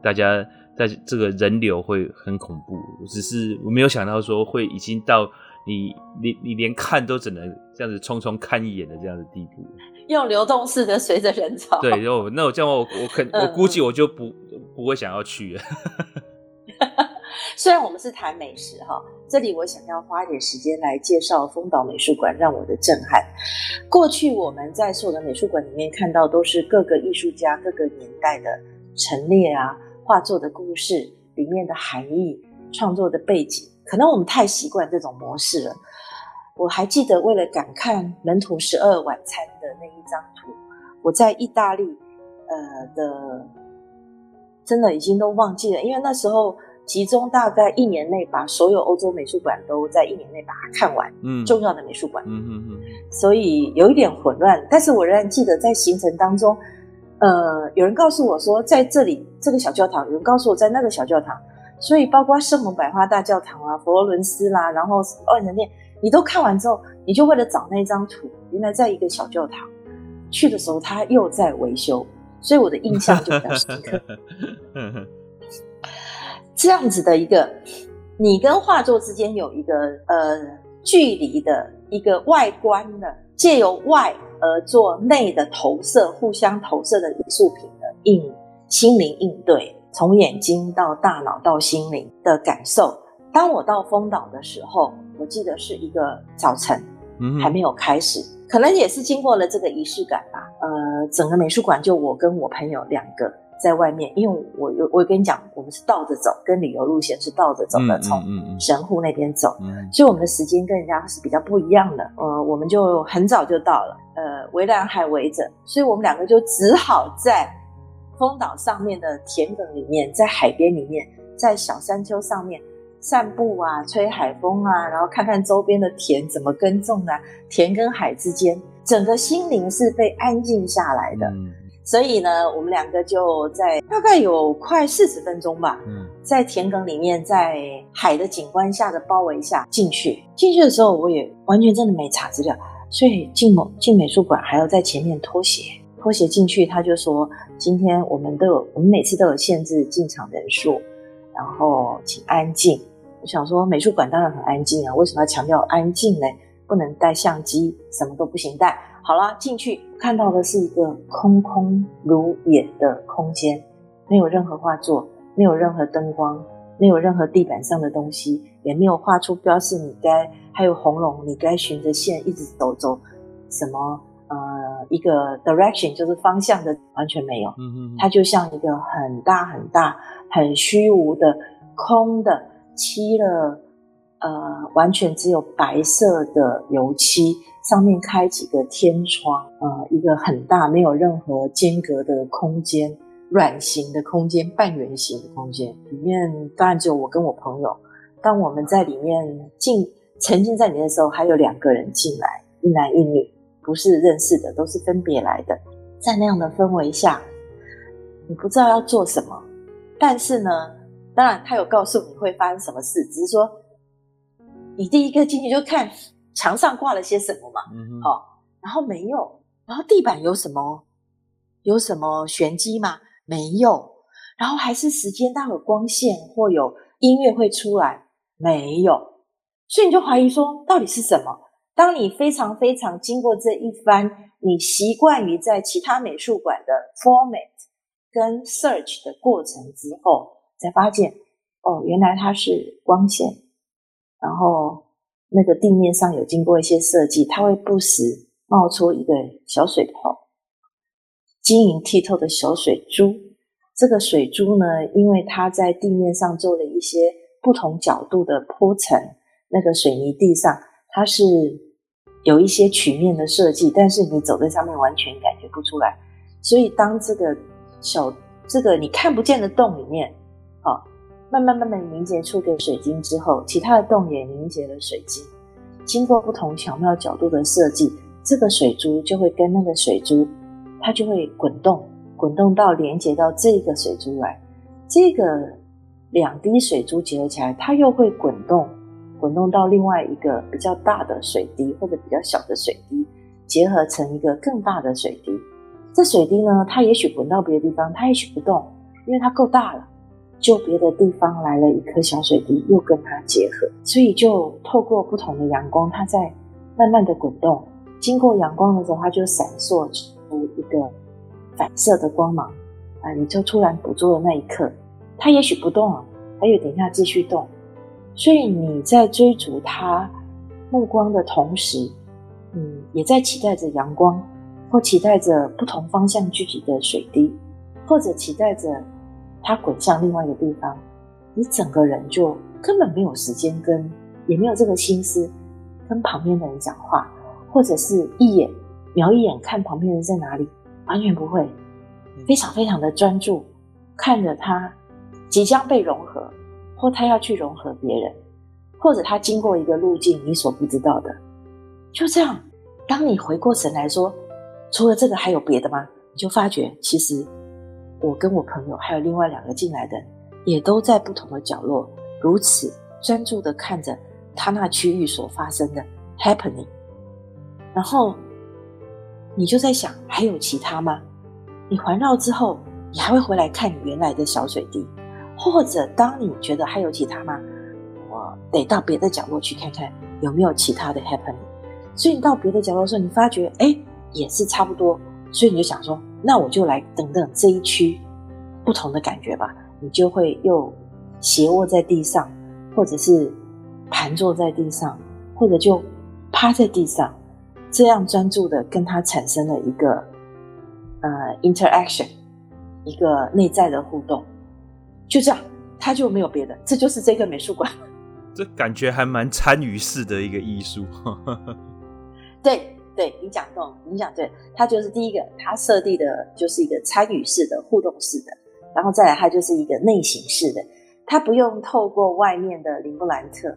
大家在这个人流会很恐怖。只是我没有想到说会已经到你你你连看都只能这样子匆匆看一眼的这样的地步。用流动式的随着人潮。对，然 后那我这样我我肯我估计我就不。不会想要去。虽然我们是谈美食哈，这里我想要花一点时间来介绍丰岛美术馆，让我的震撼。过去我们在所有的美术馆里面看到都是各个艺术家各个年代的陈列啊，画作的故事里面的含义、创作的背景，可能我们太习惯这种模式了。我还记得为了赶看门徒十二晚餐的那一张图，我在意大利呃的。真的已经都忘记了，因为那时候集中大概一年内把所有欧洲美术馆都在一年内把它看完，嗯，重要的美术馆，嗯嗯嗯，所以有一点混乱。但是我仍然记得在行程当中，呃，有人告诉我说在这里这个小教堂，有人告诉我在那个小教堂，所以包括圣母百花大教堂啊、佛罗伦斯啦，然后万人殿，你都看完之后，你就为了找那张图，原来在一个小教堂去的时候，它又在维修。所以我的印象就比较深刻。这样子的一个，你跟画作之间有一个呃距离的一个外观的，借由外而做内的投射，互相投射的艺术品的应心灵应对，从眼睛到大脑到心灵的感受。当我到丰岛的时候，我记得是一个早晨，还没有开始。可能也是经过了这个仪式感吧，呃，整个美术馆就我跟我朋友两个在外面，因为我有我跟你讲，我们是倒着走，跟旅游路线是倒着走的，从神户那边走，所以我们的时间跟人家是比较不一样的。呃，我们就很早就到了，呃，围栏还围着，所以我们两个就只好在丰岛上面的田埂里面，在海边里面，在小山丘上面。散步啊，吹海风啊，然后看看周边的田怎么耕种啊，田跟海之间，整个心灵是被安静下来的。嗯、所以呢，我们两个就在大概有快四十分钟吧，嗯、在田埂里面，在海的景观下的包围下进去。进去的时候，我也完全真的没查资料，所以进某进美术馆还要在前面脱鞋，脱鞋进去。他就说，今天我们都有，我们每次都有限制进场人数，然后请安静。我想说，美术馆当然很安静啊，为什么要强调安静呢？不能带相机，什么都不行带。好了，进去看到的是一个空空如也的空间，没有任何画作，没有任何灯光，没有任何地板上的东西，也没有画出标示你该还有红龙，你该循着线一直走走什么呃一个 direction 就是方向的完全没有，嗯嗯，它就像一个很大很大很虚无的空的漆了呃完全只有白色的油漆。上面开几个天窗，呃，一个很大没有任何间隔的空间，软形的空间，半圆形的空间，里面当然只有我跟我朋友。当我们在里面进沉浸在里面的时候，还有两个人进来，一男一女，不是认识的，都是分别来的。在那样的氛围下，你不知道要做什么，但是呢，当然他有告诉你会发生什么事，只是说你第一个进去就看。墙上挂了些什么嘛？嗯哼，哦，然后没有，然后地板有什么？有什么玄机吗？没有，然后还是时间，到有光线或有音乐会出来？没有，所以你就怀疑说，到底是什么？当你非常非常经过这一番，你习惯于在其他美术馆的 format 跟 search 的过程之后，才发现，哦，原来它是光线，然后。那个地面上有经过一些设计，它会不时冒出一个小水泡，晶莹剔透的小水珠。这个水珠呢，因为它在地面上做了一些不同角度的铺层，那个水泥地上它是有一些曲面的设计，但是你走在上面完全感觉不出来。所以当这个小这个你看不见的洞里面，啊。慢慢慢慢凝结出个水晶之后，其他的洞也凝结了水晶。经过不同巧妙角度的设计，这个水珠就会跟那个水珠，它就会滚动，滚动到连接到这个水珠来。这个两滴水珠结合起来，它又会滚动，滚动到另外一个比较大的水滴或者比较小的水滴，结合成一个更大的水滴。这水滴呢，它也许滚到别的地方，它也许不动，因为它够大了。就别的地方来了一颗小水滴，又跟它结合，所以就透过不同的阳光，它在慢慢的滚动。经过阳光的时候，它就闪烁出一个反射的光芒啊！你就突然捕捉的那一刻，它也许不动了，还有等一下继续动。所以你在追逐它目光的同时，嗯，也在期待着阳光，或期待着不同方向聚集的水滴，或者期待着。它滚向另外一个地方，你整个人就根本没有时间跟，也没有这个心思跟旁边的人讲话，或者是一眼瞄一眼看旁边人在哪里，完全不会，非常非常的专注看着他即将被融合，或他要去融合别人，或者他经过一个路径你所不知道的，就这样，当你回过神来说，除了这个还有别的吗？你就发觉其实。我跟我朋友还有另外两个进来的，也都在不同的角落，如此专注的看着他那区域所发生的 happening。然后你就在想，还有其他吗？你环绕之后，你还会回来看你原来的小水滴，或者当你觉得还有其他吗？我得到别的角落去看看有没有其他的 happening。所以你到别的角落的时候，你发觉哎，也是差不多，所以你就想说。那我就来等等这一区不同的感觉吧。你就会又斜卧在地上，或者是盘坐在地上，或者就趴在地上，这样专注的跟他产生了一个呃 interaction，一个内在的互动。就这样，他就没有别的，这就是这个美术馆。这感觉还蛮参与式的一个艺术。对。对，你讲动，你讲对，它就是第一个，它设定的就是一个参与式的、互动式的，然后再来，它就是一个内省式的，它不用透过外面的林布兰特，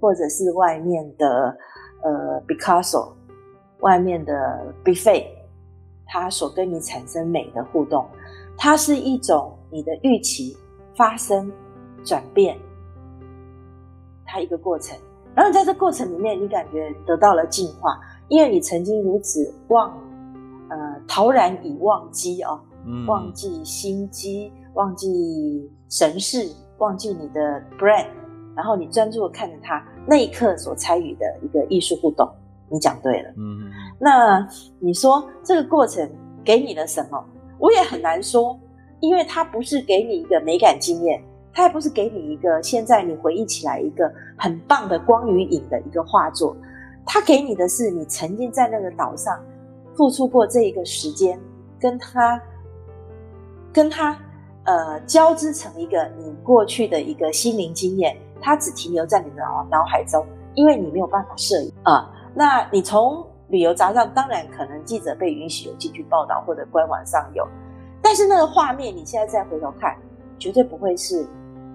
或者是外面的呃 Picasso，外面的 Buffet，它所跟你产生美的互动，它是一种你的预期发生转变，它一个过程，然后在这过程里面，你感觉得到了进化。因为你曾经如此忘，呃，陶然以忘机哦，嗯、忘记心机，忘记神事，忘记你的 brand，然后你专注的看着他那一刻所参与的一个艺术互动，你讲对了。嗯，那你说这个过程给你了什么？我也很难说，因为它不是给你一个美感经验，它也不是给你一个现在你回忆起来一个很棒的光与影的一个画作，他给你的是你曾经在那个岛上付出过这一个时间，跟他，跟他呃交织成一个你过去的一个心灵经验，它只停留在你的脑脑海中，因为你没有办法摄影啊。那你从旅游杂志上，当然可能记者被允许有进去报道或者官网上有，但是那个画面你现在再回头看，绝对不会是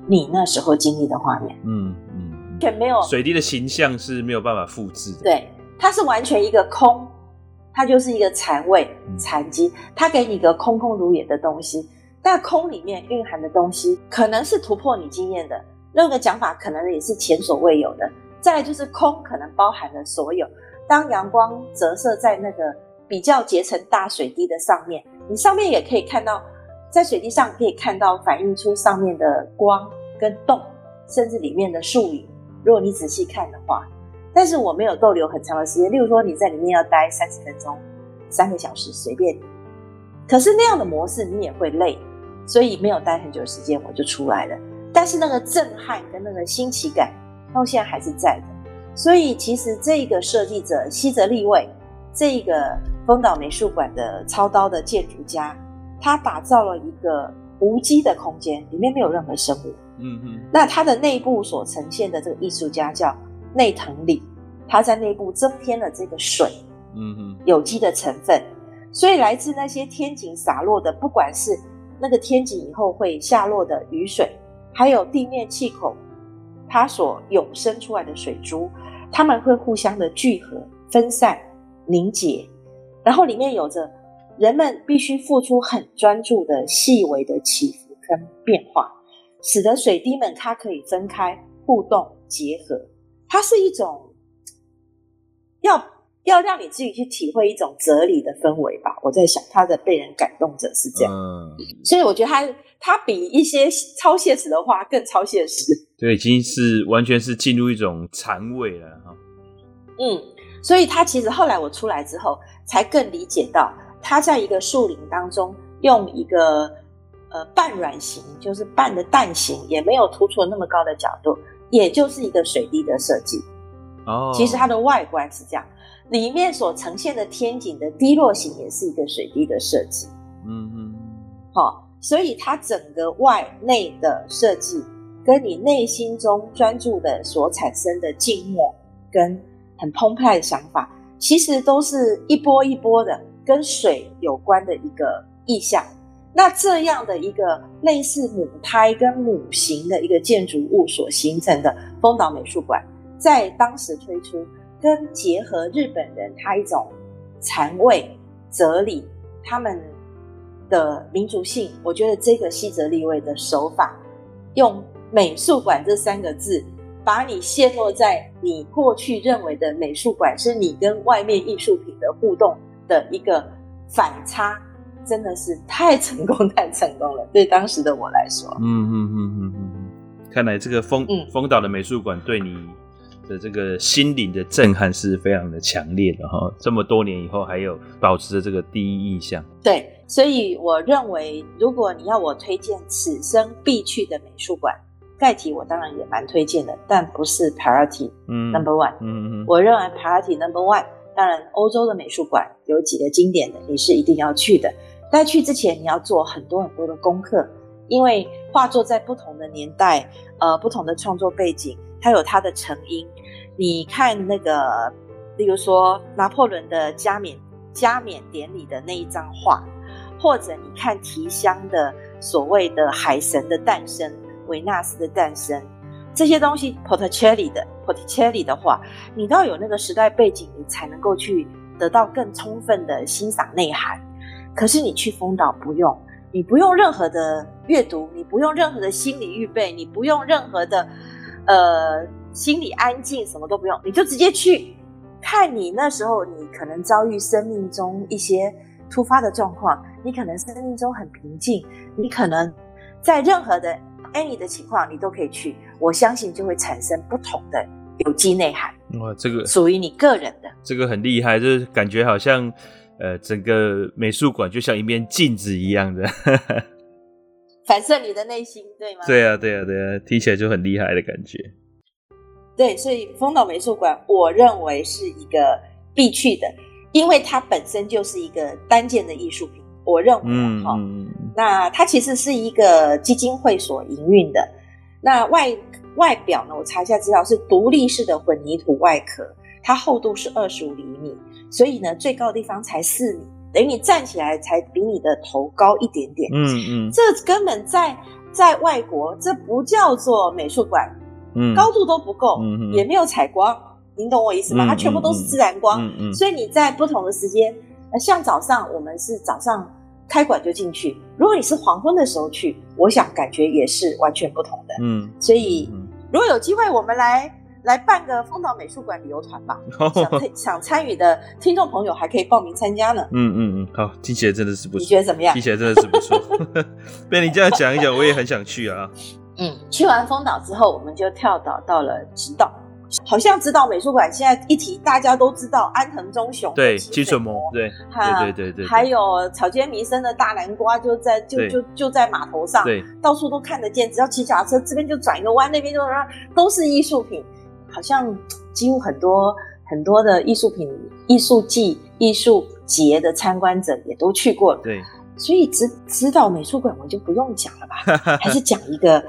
你那时候经历的画面。嗯嗯，全没有水滴的形象是没有办法复制的。对，它是完全一个空，它就是一个残位残迹，它给你一个空空如也的东西，但空里面蕴含的东西可能是突破你经验的，那个讲法可能也是前所未有的。再来就是空，可能包含了所有。当阳光折射在那个比较结成大水滴的上面，你上面也可以看到，在水滴上可以看到反映出上面的光跟动，甚至里面的树影。如果你仔细看的话，但是我没有逗留很长的时间。例如说你在里面要待三十分钟、三个小时，随便你。可是那样的模式你也会累，所以没有待很久的时间我就出来了。但是那个震撼跟那个新奇感到现在还是在的。所以，其实这个设计者西泽立卫，这个丰岛美术馆的操刀的建筑家，他打造了一个无机的空间，里面没有任何生物。嗯嗯。那它的内部所呈现的这个艺术家叫内藤里，他在内部增添了这个水，嗯嗯，有机的成分。所以，来自那些天井洒落的，不管是那个天井以后会下落的雨水，还有地面气孔，它所涌生出来的水珠。它们会互相的聚合、分散、凝结，然后里面有着人们必须付出很专注的细微的起伏跟变化，使得水滴们它可以分开、互动、结合。它是一种要要让你自己去体会一种哲理的氛围吧。我在想，它的被人感动者是这样，嗯、所以我觉得它它比一些超现实的画更超现实。对，已经是完全是进入一种禅味了哈。嗯，所以他其实后来我出来之后，才更理解到他在一个树林当中用一个呃半软型，就是半的蛋形，也没有突出那么高的角度，也就是一个水滴的设计。哦，其实它的外观是这样，里面所呈现的天井的滴落型也是一个水滴的设计。嗯嗯，好、哦，所以它整个外内的设计。跟你内心中专注的所产生的静默跟很澎湃的想法，其实都是一波一波的跟水有关的一个意象。那这样的一个类似母胎跟母型的一个建筑物所形成的丰岛美术馆，在当时推出，跟结合日本人他一种禅味哲理，他们的民族性，我觉得这个西泽立卫的手法用。美术馆这三个字，把你陷落在你过去认为的美术馆是你跟外面艺术品的互动的一个反差，真的是太成功，太成功了。对当时的我来说，嗯嗯嗯嗯嗯，看来这个丰丰岛的美术馆对你的这个心灵的震撼是非常的强烈的哈。这么多年以后，还有保持着这个第一印象。对，所以我认为，如果你要我推荐此生必去的美术馆。盖提我当然也蛮推荐的，但不是 priority number one。嗯嗯，我认为 priority number one，当然欧洲的美术馆有几个经典的，你是一定要去的。在去之前，你要做很多很多的功课，因为画作在不同的年代，呃，不同的创作背景，它有它的成因。你看那个，例如说拿破仑的加冕加冕典礼的那一张画，或者你看提香的所谓的海神的诞生。维纳斯的诞生，这些东西 p o t t i c e l l i 的 p o t t i c e l l i 的话，你都要有那个时代背景，你才能够去得到更充分的欣赏内涵。可是你去丰岛不用，你不用任何的阅读，你不用任何的心理预备，你不用任何的呃心理安静，什么都不用，你就直接去看。你那时候，你可能遭遇生命中一些突发的状况，你可能生命中很平静，你可能在任何的。any 的情况，你都可以去，我相信就会产生不同的有机内涵。哇，这个属于你个人的，这个很厉害，就是感觉好像呃，整个美术馆就像一面镜子一样的，反射你的内心，对吗？对啊，对啊，对啊，听起来就很厉害的感觉。对，所以丰岛美术馆，我认为是一个必去的，因为它本身就是一个单件的艺术品。我认为，哈、嗯，那它其实是一个基金会所营运的。那外外表呢？我查一下资料，是独立式的混凝土外壳，它厚度是二十五厘米，所以呢，最高的地方才四米，等于你站起来才比你的头高一点点。嗯嗯，这根本在在外国，这不叫做美术馆，嗯，高度都不够，嗯，也没有采光，您懂我意思吗？它全部都是自然光，嗯嗯，所以你在不同的时间。像早上，我们是早上开馆就进去。如果你是黄昏的时候去，我想感觉也是完全不同的。嗯，所以如果有机会，我们来来办个丰岛美术馆旅游团吧。想想参与的听众朋友还可以报名参加呢。嗯嗯嗯，好，听起来真的是不错。你觉得怎么样？听起来真的是不错。被你这样讲一讲，我也很想去啊。嗯，去完丰岛之后，我们就跳岛到了直岛。好像直岛美术馆现在一提，大家都知道安藤忠雄对清水模，对对对对对，还有草间弥生的大南瓜就在就就就在码头上，对，到处都看得见。只要骑脚踏车，这边就转一个弯，那边就都是艺术品。好像几乎很多很多的艺术品、艺术季、艺术节的参观者也都去过了。对，所以指指导美术馆我就不用讲了吧，还是讲一个。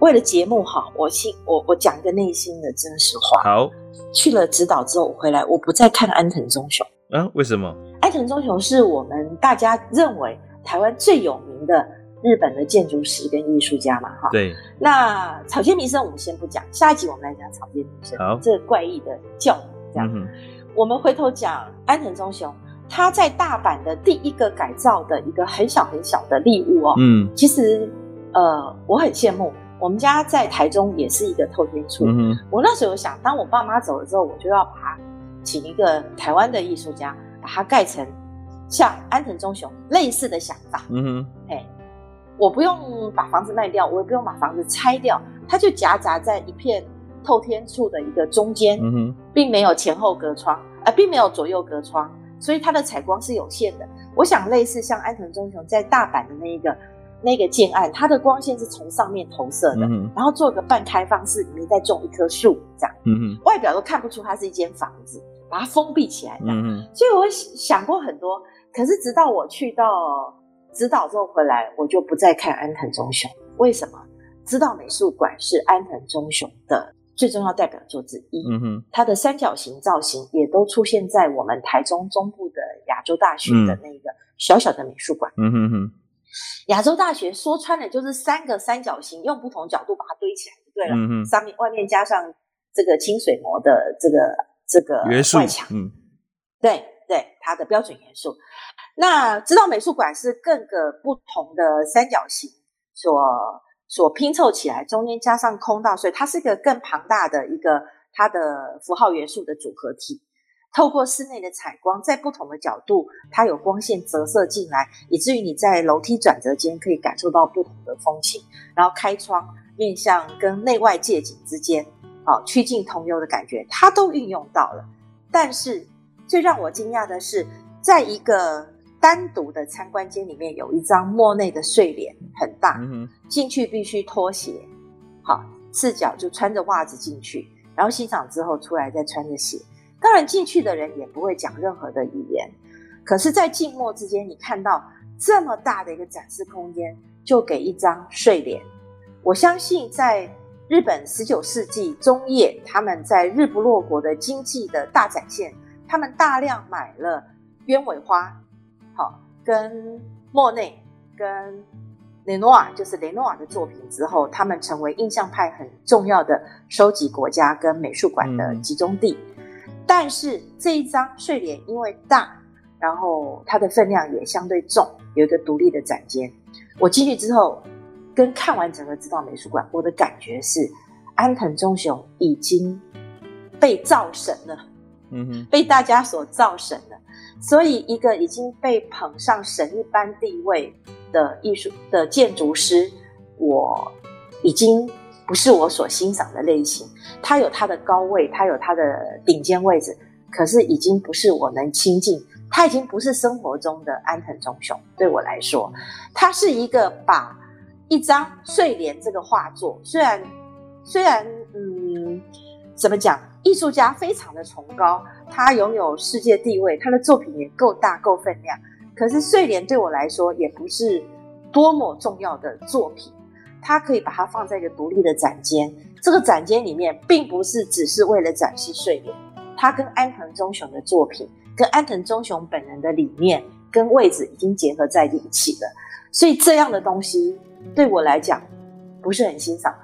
为了节目哈，我心我我讲一个内心的真实话。好，去了指导之后，我回来我不再看安藤忠雄。啊？为什么？安藤忠雄是我们大家认为台湾最有名的日本的建筑师跟艺术家嘛？哈。对。那草间弥生我们先不讲，下一集我们来讲草间弥生。好。这个怪异的教母这样。嗯、我们回头讲安藤忠雄，他在大阪的第一个改造的一个很小很小的立物哦。嗯。其实，呃，我很羡慕。我们家在台中也是一个透天厝。嗯、我那时候想，当我爸妈走了之后，我就要把它请一个台湾的艺术家，把它盖成像安藤忠雄类似的想法。嗯哼，哎，我不用把房子卖掉，我也不用把房子拆掉，它就夹杂在一片透天处的一个中间，并没有前后隔窗，呃，并没有左右隔窗，所以它的采光是有限的。我想类似像安藤忠雄在大阪的那一个。那个建案，它的光线是从上面投射的，嗯、然后做个半开放式，里面再种一棵树，这样，嗯、外表都看不出它是一间房子，把它封闭起来的。嗯、所以我想过很多，可是直到我去到直岛之后回来，我就不再看安藤忠雄。为什么？指导美术馆是安藤忠雄的最重要代表作之一。嗯哼、它的三角形造型也都出现在我们台中中部的亚洲大学的那个小小的美术馆。嗯哼哼。亚洲大学说穿了就是三个三角形，用不同角度把它堆起来就对了。嗯、上面外面加上这个清水膜的这个这个外墙。嗯，对对，它的标准元素。那直岛美术馆是各个不同的三角形所所拼凑起来，中间加上空道，所以它是一个更庞大的一个它的符号元素的组合体。透过室内的采光，在不同的角度，它有光线折射进来，以至于你在楼梯转折间可以感受到不同的风情。然后开窗面向跟内外界景之间，啊，曲径通幽的感觉，它都运用到了。但是最让我惊讶的是，在一个单独的参观间里面，有一张莫内的睡莲，很大，进去必须脱鞋，好，赤脚就穿着袜子进去，然后欣赏之后出来再穿着鞋。当然，进去的人也不会讲任何的语言。可是，在静默之间，你看到这么大的一个展示空间，就给一张睡莲。我相信，在日本十九世纪中叶，他们在日不落国的经济的大展现，他们大量买了鸢尾花，好，跟莫内、跟雷诺瓦，就是雷诺瓦的作品之后，他们成为印象派很重要的收集国家跟美术馆的集中地。嗯但是这一张睡莲因为大，然后它的分量也相对重，有一个独立的展间。我进去之后，跟看完整个知道美术馆，我的感觉是安藤忠雄已经被造神了，嗯哼，被大家所造神的。所以一个已经被捧上神一般地位的艺术的建筑师，我已经不是我所欣赏的类型。他有他的高位，他有他的顶尖位置，可是已经不是我能亲近。他已经不是生活中的安藤忠雄。对我来说，他是一个把一张睡莲这个画作，虽然虽然嗯，怎么讲，艺术家非常的崇高，他拥有世界地位，他的作品也够大够分量。可是睡莲对我来说也不是多么重要的作品，它可以把它放在一个独立的展间。这个展间里面并不是只是为了展示睡莲，它跟安藤忠雄的作品、跟安藤忠雄本人的理念跟位置已经结合在一起了。所以这样的东西对我来讲不是很欣赏。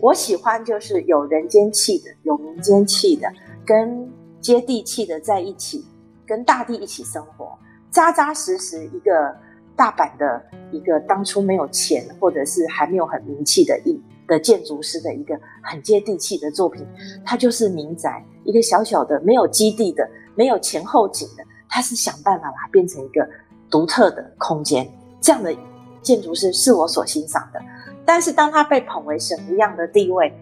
我喜欢就是有人间气的、有民间气的、跟接地气的在一起，跟大地一起生活。扎扎实实一个大阪的一个当初没有钱或者是还没有很名气的一的建筑师的一个很接地气的作品，它就是民宅，一个小小的没有基地的、没有前后景的，它是想办法把它变成一个独特的空间。这样的建筑师是我所欣赏的。但是当他被捧为神一样的地位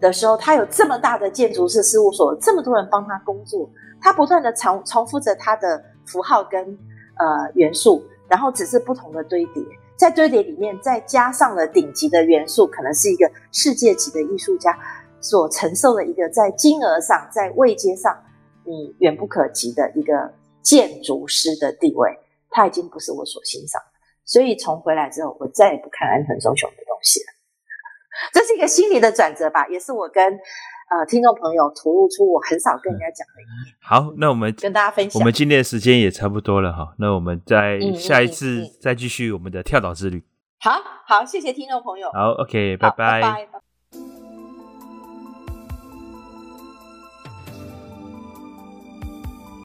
的时候，他有这么大的建筑师事务所，这么多人帮他工作，他不断的重重复着他的。符号跟呃元素，然后只是不同的堆叠，在堆叠里面再加上了顶级的元素，可能是一个世界级的艺术家所承受的一个在金额上、在位阶上你远不可及的一个建筑师的地位，他已经不是我所欣赏。所以从回来之后，我再也不看安藤忠雄的这是一个心理的转折吧，也是我跟。呃，听众朋友吐露出我很少跟人家讲的一面。好，那我们跟大家分享。我们今天的时间也差不多了哈，那我们再下一次再继续我们的跳岛之旅。好好，谢谢听众朋友。好，OK，拜拜。拜拜。